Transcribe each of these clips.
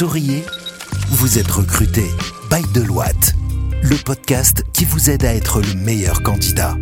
Souriez, vous êtes recruté by Deloitte, le podcast qui vous aide à être le meilleur candidat.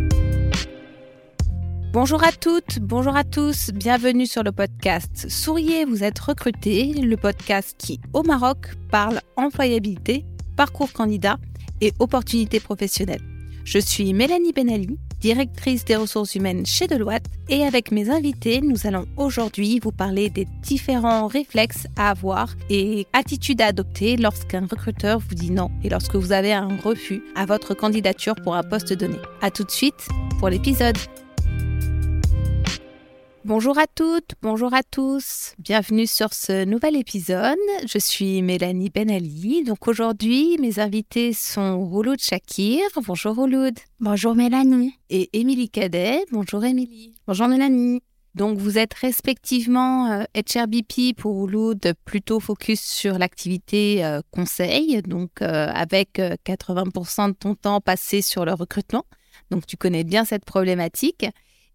Bonjour à toutes, bonjour à tous, bienvenue sur le podcast Souriez, vous êtes recruté, le podcast qui, au Maroc, parle employabilité, parcours candidat et opportunités professionnelles. Je suis Mélanie Benali, directrice des ressources humaines chez Deloitte, et avec mes invités, nous allons aujourd'hui vous parler des différents réflexes à avoir et attitudes à adopter lorsqu'un recruteur vous dit non et lorsque vous avez un refus à votre candidature pour un poste donné. A tout de suite pour l'épisode. Bonjour à toutes, bonjour à tous, bienvenue sur ce nouvel épisode. Je suis Mélanie Benali. Donc aujourd'hui, mes invités sont Rouloud Shakir. Bonjour Rouloud. Bonjour Mélanie. Et Émilie Cadet. Bonjour Émilie. Bonjour Mélanie. Donc vous êtes respectivement euh, HRBP pour Rouloud, plutôt focus sur l'activité euh, conseil, donc euh, avec 80% de ton temps passé sur le recrutement. Donc tu connais bien cette problématique.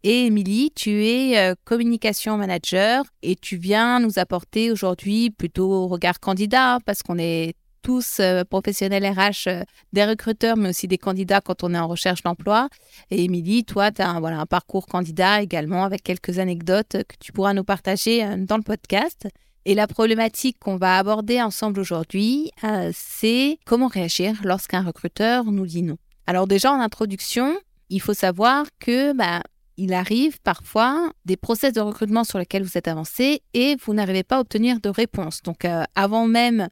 Et Émilie, tu es euh, communication manager et tu viens nous apporter aujourd'hui plutôt regard candidat parce qu'on est tous euh, professionnels RH, euh, des recruteurs, mais aussi des candidats quand on est en recherche d'emploi. Et Émilie, toi, tu as un, voilà, un parcours candidat également avec quelques anecdotes que tu pourras nous partager dans le podcast. Et la problématique qu'on va aborder ensemble aujourd'hui, c'est comment réagir lorsqu'un recruteur nous dit non. Alors déjà, en introduction, il faut savoir que bah, il arrive parfois des process de recrutement sur lesquels vous êtes avancé et vous n'arrivez pas à obtenir de réponse. Donc, euh, avant même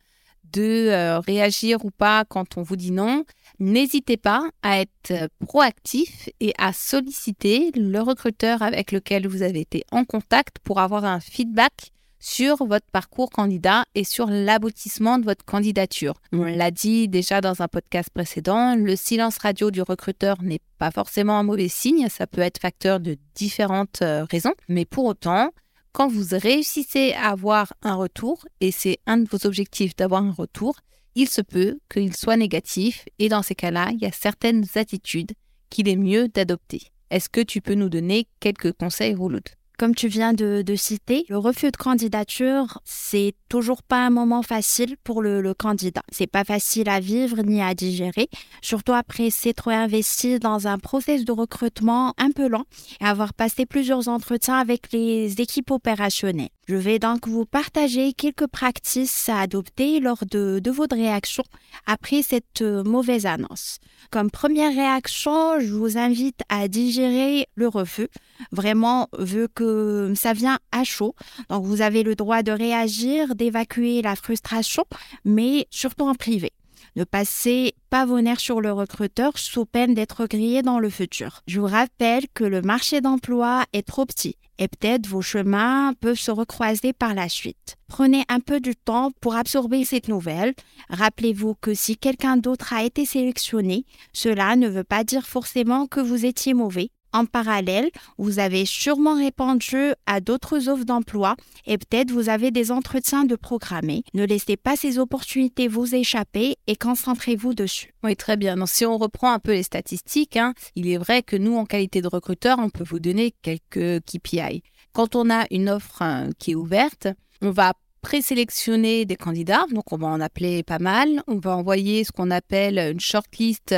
de euh, réagir ou pas quand on vous dit non, n'hésitez pas à être proactif et à solliciter le recruteur avec lequel vous avez été en contact pour avoir un feedback sur votre parcours candidat et sur l'aboutissement de votre candidature. On l'a dit déjà dans un podcast précédent, le silence radio du recruteur n'est pas forcément un mauvais signe, ça peut être facteur de différentes euh, raisons, mais pour autant, quand vous réussissez à avoir un retour, et c'est un de vos objectifs d'avoir un retour, il se peut qu'il soit négatif et dans ces cas-là, il y a certaines attitudes qu'il est mieux d'adopter. Est-ce que tu peux nous donner quelques conseils, Rouloud? Comme tu viens de, citer, le refus de candidature, c'est toujours pas un moment facile pour le, le candidat. C'est pas facile à vivre ni à digérer, surtout après s'être investi dans un process de recrutement un peu lent et avoir passé plusieurs entretiens avec les équipes opérationnelles. Je vais donc vous partager quelques pratiques à adopter lors de, de votre réaction après cette euh, mauvaise annonce. Comme première réaction, je vous invite à digérer le refus, vraiment vu que ça vient à chaud. Donc vous avez le droit de réagir, d'évacuer la frustration, mais surtout en privé. Ne passez pas vos nerfs sur le recruteur sous peine d'être grillé dans le futur. Je vous rappelle que le marché d'emploi est trop petit et peut-être vos chemins peuvent se recroiser par la suite. Prenez un peu du temps pour absorber cette nouvelle. Rappelez-vous que si quelqu'un d'autre a été sélectionné, cela ne veut pas dire forcément que vous étiez mauvais. En parallèle, vous avez sûrement répondu à d'autres offres d'emploi et peut-être vous avez des entretiens de programmer. Ne laissez pas ces opportunités vous échapper et concentrez-vous dessus. Oui, très bien. Donc, si on reprend un peu les statistiques, hein, il est vrai que nous, en qualité de recruteur, on peut vous donner quelques KPI. Quand on a une offre hein, qui est ouverte, on va présélectionner des candidats, donc on va en appeler pas mal. On va envoyer ce qu'on appelle une shortlist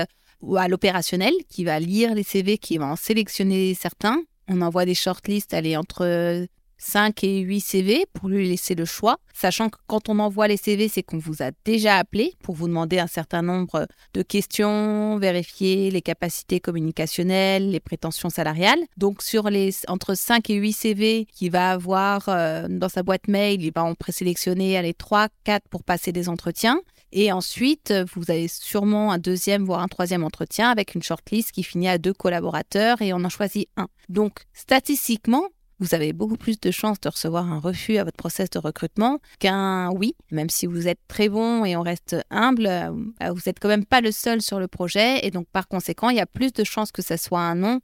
à l'opérationnel qui va lire les CV, qui va en sélectionner certains. On envoie des shortlists, aller entre 5 et 8 CV pour lui laisser le choix, sachant que quand on envoie les CV, c'est qu'on vous a déjà appelé pour vous demander un certain nombre de questions, vérifier les capacités communicationnelles, les prétentions salariales. Donc sur les entre 5 et 8 CV qu'il va avoir euh, dans sa boîte mail, il va en présélectionner les 3 4 pour passer des entretiens. Et ensuite, vous avez sûrement un deuxième, voire un troisième entretien avec une shortlist qui finit à deux collaborateurs et on en choisit un. Donc, statistiquement, vous avez beaucoup plus de chances de recevoir un refus à votre process de recrutement qu'un oui, même si vous êtes très bon et on reste humble, euh, vous n'êtes quand même pas le seul sur le projet et donc par conséquent, il y a plus de chances que ce soit un non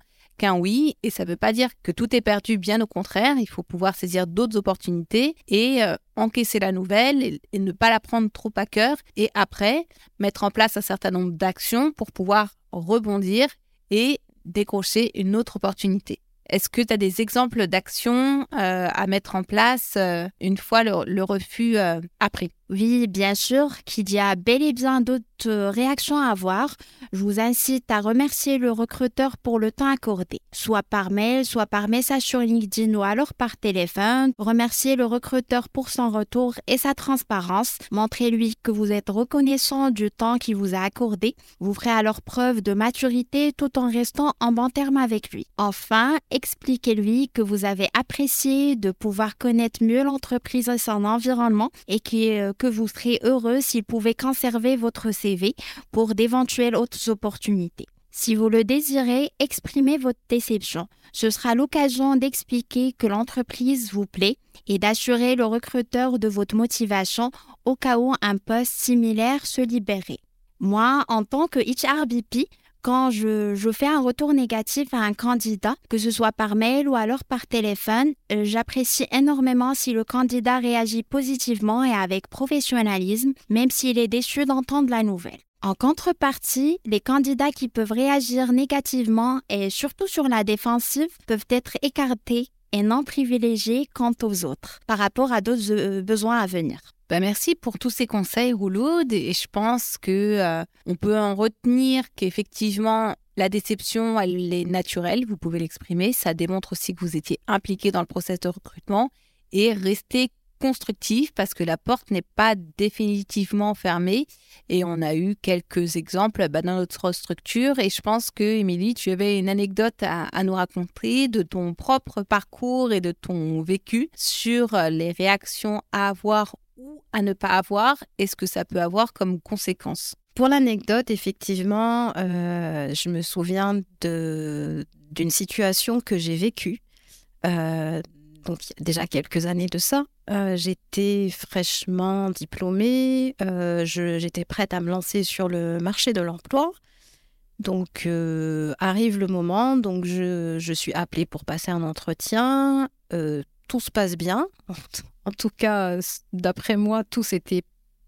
oui et ça ne veut pas dire que tout est perdu, bien au contraire, il faut pouvoir saisir d'autres opportunités et euh, encaisser la nouvelle et, ne pas la prendre trop à cœur et après mettre en place un certain nombre d'actions pour pouvoir rebondir et décrocher une autre opportunité. Est-ce que tu as des exemples d'actions euh, à mettre en place euh, une fois le, refus appris? Oui, bien sûr qu'il y a bel et bien d'autres réactions à avoir. Je vous incite à remercier le recruteur pour le temps accordé, soit par mail, soit par message sur LinkedIn ou alors par téléphone. Remerciez le recruteur pour son retour et sa transparence. Montrez-lui que vous êtes reconnaissant du temps qu'il vous a accordé. Vous ferez alors preuve de maturité tout en restant en bon terme avec lui. Enfin, expliquez-lui que vous avez apprécié de pouvoir connaître mieux l'entreprise et son environnement et que que vous serez heureux s'il pouvait conserver votre CV pour d'éventuelles autres opportunités. Si vous le désirez, exprimez votre déception. Ce sera l'occasion d'expliquer que l'entreprise vous plaît et d'assurer le recruteur de votre motivation au cas où un poste similaire se libérait. Moi, en tant que HRBP, quand je, fais un retour négatif à un candidat, que ce soit par mail ou alors par téléphone, euh, j'apprécie énormément si le candidat réagit positivement et avec professionnalisme, même s'il est déçu d'entendre la nouvelle. En contrepartie, les candidats qui peuvent réagir négativement et surtout sur la défensive peuvent être écartés et non privilégiés quant aux autres par rapport à d'autres euh, besoins à venir. Bah, merci pour tous ces conseils, Rouloud. Et je pense que euh, on peut en retenir qu'effectivement, la déception, elle est naturelle. Vous pouvez l'exprimer. Ça démontre aussi que vous étiez impliqué dans le process de recrutement et rester constructif parce que la porte n'est pas définitivement fermée et on a eu quelques exemples bah, dans notre structure et je pense que Émilie tu avais une anecdote à, nous raconter de ton propre parcours et de ton vécu sur les réactions à avoir à ne pas avoir et ce que ça peut avoir comme conséquence. Pour l'anecdote, effectivement, euh, je me souviens d'une situation que j'ai vécue. Euh, donc, déjà quelques années de ça. Euh, j'étais fraîchement diplômée. j'étais prête à me lancer sur le marché de l'emploi. Donc, arrive le moment. Donc, je, je, suis appelée pour passer un entretien. Tout se passe bien. En tout cas, d'après moi, tout s'était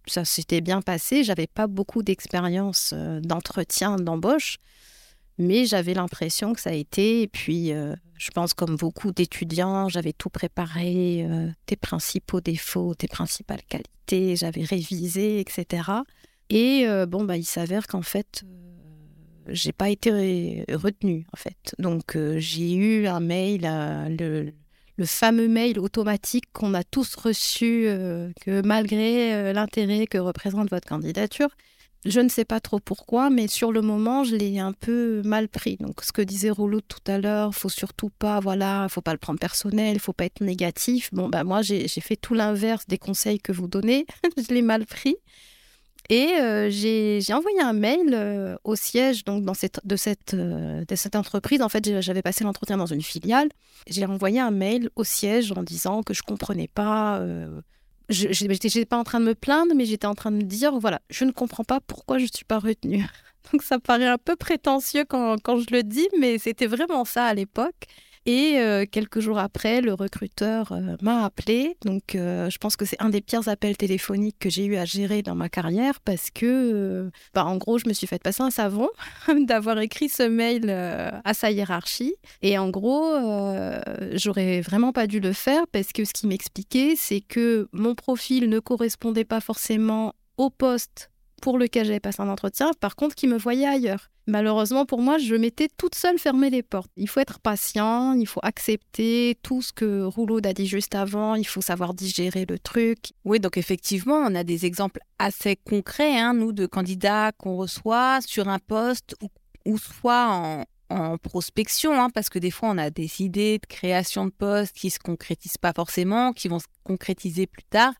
ça s'était bien passé. J'avais pas beaucoup d'expérience euh, d'entretien, d'embauche, mais j'avais l'impression que ça a été. Et puis, euh, je pense comme beaucoup d'étudiants, j'avais tout préparé, euh, tes principaux défauts, tes principales qualités, j'avais révisé, etc. Et bon, bah, il s'avère qu'en fait, j'ai pas été retenue, en fait. Donc, j'ai eu un mail, le, le fameux mail automatique qu'on a tous reçu, euh, que malgré euh, l'intérêt que représente votre candidature, je ne sais pas trop pourquoi, mais sur le moment, je l'ai un peu mal pris. Donc, ce que disait Rouleau tout à l'heure, faut surtout pas, voilà, faut pas le prendre personnel, faut pas être négatif. Bon, ben moi, j'ai fait tout l'inverse des conseils que vous donnez. je l'ai mal pris. Et euh, j'ai envoyé un mail euh, au siège donc dans cette, de, cette, euh, entreprise. En fait, j'avais passé l'entretien dans une filiale. J'ai envoyé un mail au siège en disant que je comprenais pas. je n'étais pas en train de me plaindre, mais j'étais en train de me dire voilà, je ne comprends pas pourquoi je ne suis pas retenue. Donc ça paraît un peu prétentieux quand je le dis, mais c'était vraiment ça à l'époque. Et euh, quelques jours après, le recruteur euh, m'a appelé. Donc, euh, je pense que c'est un des pires appels téléphoniques que j'ai eu à gérer dans ma carrière parce que, bah, en gros, je me suis fait passer un savon d'avoir écrit ce mail à sa hiérarchie. Et en gros, j'aurais vraiment pas dû le faire parce que ce qui m'expliquait, c'est que mon profil ne correspondait pas forcément au poste pour lequel j'avais passé un entretien, par contre, qui me voyait ailleurs. Malheureusement pour moi, je m'étais toute seule fermé les portes. Il faut être patient, il faut accepter tout ce que Rouleau a dit juste avant, il faut savoir digérer le truc. Oui, donc effectivement, on a des exemples assez concrets, hein, nous, de candidats qu'on reçoit sur un poste ou, soit en, prospection, hein, parce que des fois, on a des idées de création de postes qui ne se concrétisent pas forcément, qui vont se concrétiser plus tard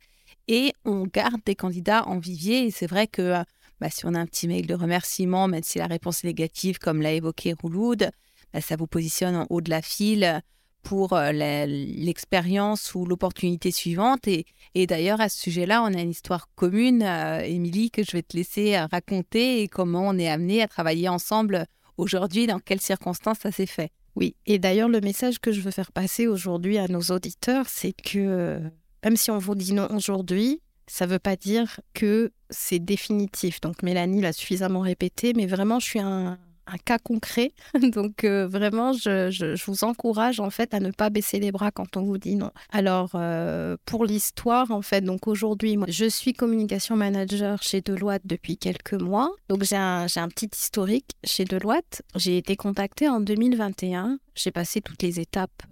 et on garde des candidats en vivier. Et c'est vrai que bah, si on a un petit mail de remerciement, même si la réponse est négative, comme l'a évoqué Rouloud, bah, ça vous positionne en haut de la file pour euh, l'expérience ou l'opportunité suivante. Et, d'ailleurs, à ce sujet-là, on a une histoire commune, euh, Émilie, que je vais te laisser euh, raconter et comment on est amené à travailler ensemble aujourd'hui, dans quelles circonstances ça s'est fait. Oui, et d'ailleurs, le message que je veux faire passer aujourd'hui à nos auditeurs, c'est que même si on vous dit non aujourd'hui, ça ne veut pas dire que c'est définitif. Donc Mélanie l'a suffisamment répété, mais vraiment, je suis un, cas concret. Donc euh, vraiment, je, vous encourage en fait à ne pas baisser les bras quand on vous dit non. Alors euh, pour l'histoire, en fait, donc aujourd'hui, je suis communication manager chez Deloitte depuis quelques mois. Donc j'ai un, un petit historique chez Deloitte. J'ai été contactée en 2021. J'ai passé toutes les étapes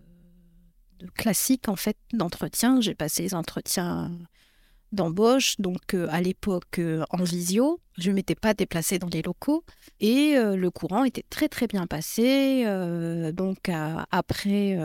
classiques en fait d'entretien. J'ai passé les entretiens d'embauche, donc euh, à l'époque euh, en visio. Je ne m'étais pas déplacée dans les locaux et euh, le courant était très très bien passé. donc après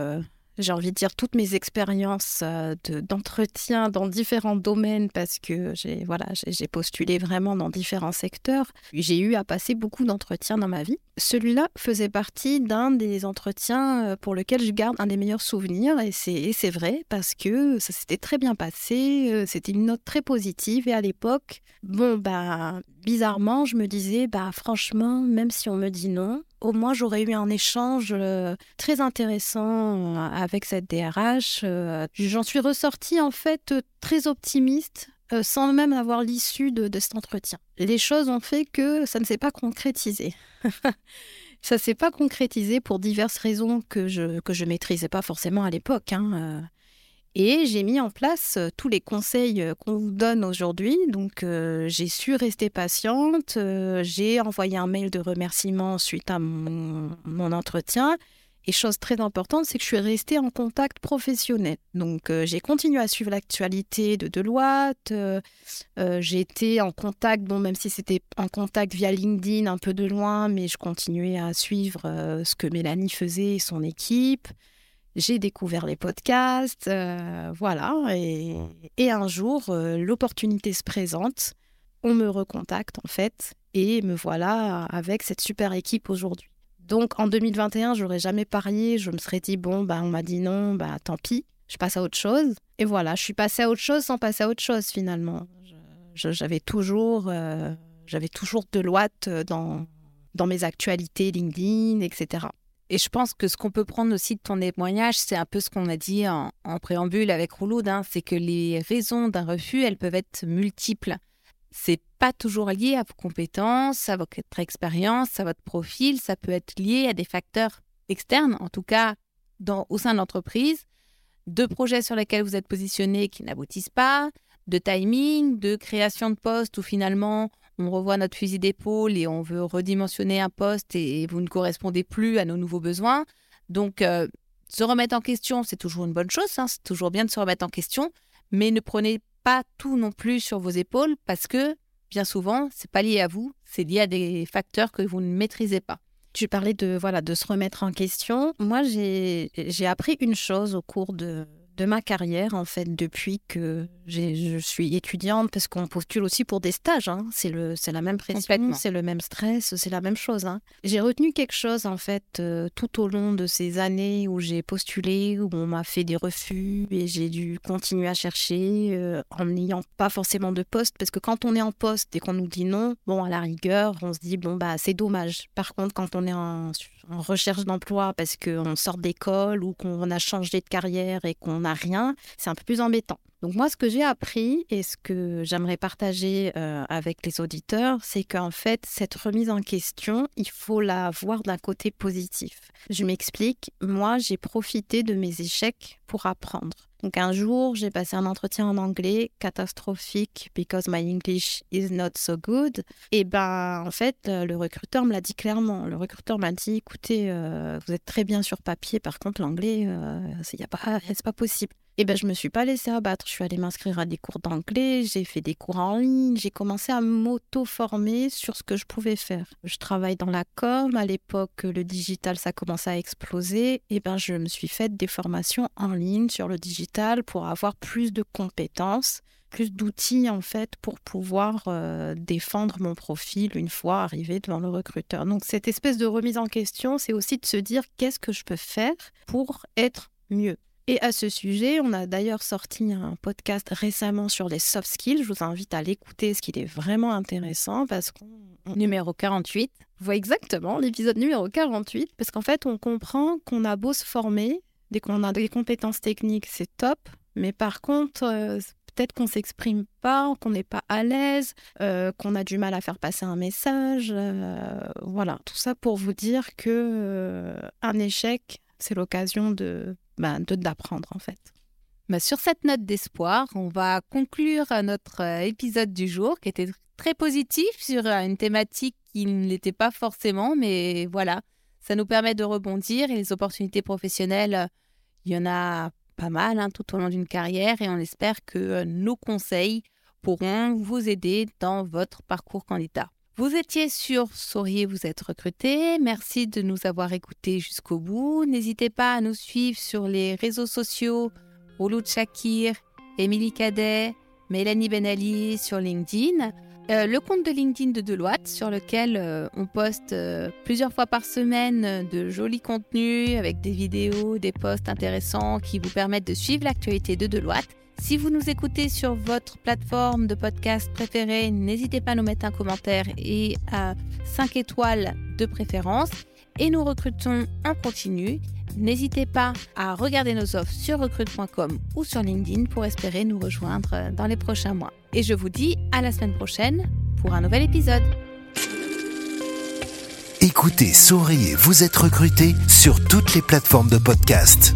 j'ai envie de dire, toutes mes expériences euh, d'entretien dans différents domaines parce que j'ai voilà, j'ai postulé vraiment dans différents secteurs. J'ai eu à passer beaucoup d'entretiens dans ma vie. Celui-là faisait partie d'un des entretiens euh, pour lequel je garde un des meilleurs souvenirs et c'est vrai parce que ça s'était très bien passé, euh, c'était une note très positive et à l'époque, bon bah bizarrement, je me disais bah franchement, même si on me dit non, au moins j'aurais eu un échange euh, très intéressant euh, avec cette DRH. Euh, j'en suis ressortie en fait très optimiste sans même avoir l'issue de, cet entretien. Les choses ont fait que ça ne s'est pas concrétisé. ça ne s'est pas concrétisé pour diverses raisons que je ne que je maîtrisais pas forcément à l'époque. Hein. Et j'ai mis en place euh, tous les conseils euh, qu'on vous donne aujourd'hui. Donc, euh, j'ai su rester patiente. j'ai envoyé un mail de remerciement suite à mon, entretien. Et chose très importante, c'est que je suis restée en contact professionnel. Donc, j'ai continué à suivre l'actualité de Deloitte. j'ai été en contact, bon, même si c'était en contact via LinkedIn un peu de loin, mais je continuais à suivre ce que Mélanie faisait et son équipe j'ai découvert les podcasts, euh, voilà. Et, un jour, euh, l'opportunité se présente, on me recontacte en fait, et me voilà avec cette super équipe aujourd'hui. Donc en 2021, j'aurais jamais parié, je me serais dit, bon, bah, on m'a dit non, bah, tant pis, je passe à autre chose. Et voilà, je suis passée à autre chose sans passer à autre chose finalement. J'avais toujours, euh, toujours Deloitte dans, dans mes actualités LinkedIn, etc. Et je pense que ce qu'on peut prendre aussi de ton témoignage, c'est un peu ce qu'on a dit en, préambule avec Rouloud, hein, c'est que les raisons d'un refus, elles peuvent être multiples. C'est pas toujours lié à vos compétences, à votre expérience, à votre profil. Ça peut être lié à des facteurs externes, en tout cas dans, au sein de l'entreprise, de projets sur lesquels vous êtes positionné qui n'aboutissent pas, de timing, de création de poste où finalement on revoit notre fusil d'épaule et on veut redimensionner un poste et, vous ne correspondez plus à nos nouveaux besoins. Donc, euh, se remettre en question, c'est toujours une bonne chose, hein, c'est toujours bien de se remettre en question, mais ne prenez pas tout non plus sur vos épaules parce que bien souvent, c'est pas lié à vous, c'est lié à des facteurs que vous ne maîtrisez pas. Tu parlais de voilà de se remettre en question. Moi, j'ai appris une chose au cours de, de ma carrière, en fait, depuis que je suis étudiante, parce qu'on postule aussi pour des stages. Hein. C'est la même pression, c'est le même stress, c'est la même chose. Hein. J'ai retenu quelque chose, en fait, euh, tout au long de ces années où j'ai postulé, où on m'a fait des refus et j'ai dû continuer à chercher euh, en n'ayant pas forcément de poste, parce que quand on est en poste et qu'on nous dit non, bon, à la rigueur, on se dit, bon, bah, c'est dommage. Par contre, quand on est en, en recherche d'emploi parce qu'on sort d'école ou qu'on a changé de carrière et qu'on rien, c'est un peu plus embêtant. Donc moi, ce que j'ai appris et ce que j'aimerais partager euh, avec les auditeurs, c'est qu'en fait, cette remise en question, il faut la voir d'un côté positif. Je m'explique, moi, j'ai profité de mes échecs pour apprendre. Donc un jour, j'ai passé un entretien en anglais catastrophique because my English is not so good. Et ben en fait, le recruteur me l'a dit clairement. Le recruteur m'a dit écoutez, euh, vous êtes très bien sur papier, par contre l'anglais, euh, c'est pas, pas possible. Et ben je me suis pas laissée abattre. Je suis allée m'inscrire à des cours d'anglais, j'ai fait des cours en ligne, j'ai commencé à m'auto-former sur ce que je pouvais faire. Je travaille dans la com. À l'époque, le digital ça commençait à exploser. Et ben je me suis fait des formations en ligne sur le digital pour avoir plus de compétences plus d'outils en fait pour pouvoir euh, défendre mon profil une fois arrivé devant le recruteur. Donc cette espèce de remise en question, c'est aussi de se dire qu'est-ce que je peux faire pour être mieux. Et à ce sujet, on a d'ailleurs sorti un podcast récemment sur les soft skills. Je vous invite à l'écouter, ce qui est vraiment intéressant parce qu'on... Numéro 48. Voit exactement l'épisode numéro 48, parce qu'en fait, on comprend qu'on a beau se former, dès qu'on a des compétences techniques, c'est top, mais par contre, euh, peut-être qu'on s'exprime pas, qu'on n'est pas à l'aise, euh, qu'on a du mal à faire passer un message. Euh, voilà, tout ça pour vous dire que euh, un échec, c'est l'occasion de ben, d'apprendre en fait. Bah, sur cette note d'espoir, on va conclure notre épisode du jour qui était très positif sur une thématique qui ne l'était pas forcément, mais voilà, ça nous permet de rebondir et les opportunités professionnelles, il y en a pas mal hein, tout au long d'une carrière et on espère que euh, nos conseils pourront vous aider dans votre parcours candidat. Vous étiez sur Sauriez vous êtes recruté. Merci de nous avoir écoutés jusqu'au bout. N'hésitez pas à nous suivre sur les réseaux sociaux Rouloud Shakir, Émilie Cadet, Mélanie Benali sur LinkedIn. Euh, le compte de LinkedIn de Deloitte sur lequel euh, on poste euh, plusieurs fois par semaine de jolis contenus avec des vidéos, des posts intéressants qui vous permettent de suivre l'actualité de Deloitte. Si vous nous écoutez sur votre plateforme de podcast préférée, n'hésitez pas à nous mettre un commentaire et à 5 étoiles de préférence. Et nous recrutons en continu. N'hésitez pas à regarder nos offres sur recrute.com ou sur LinkedIn pour espérer nous rejoindre dans les prochains mois. Et je vous dis à la semaine prochaine pour un nouvel épisode. Écoutez Souriez, vous êtes recruté sur toutes les plateformes de podcast.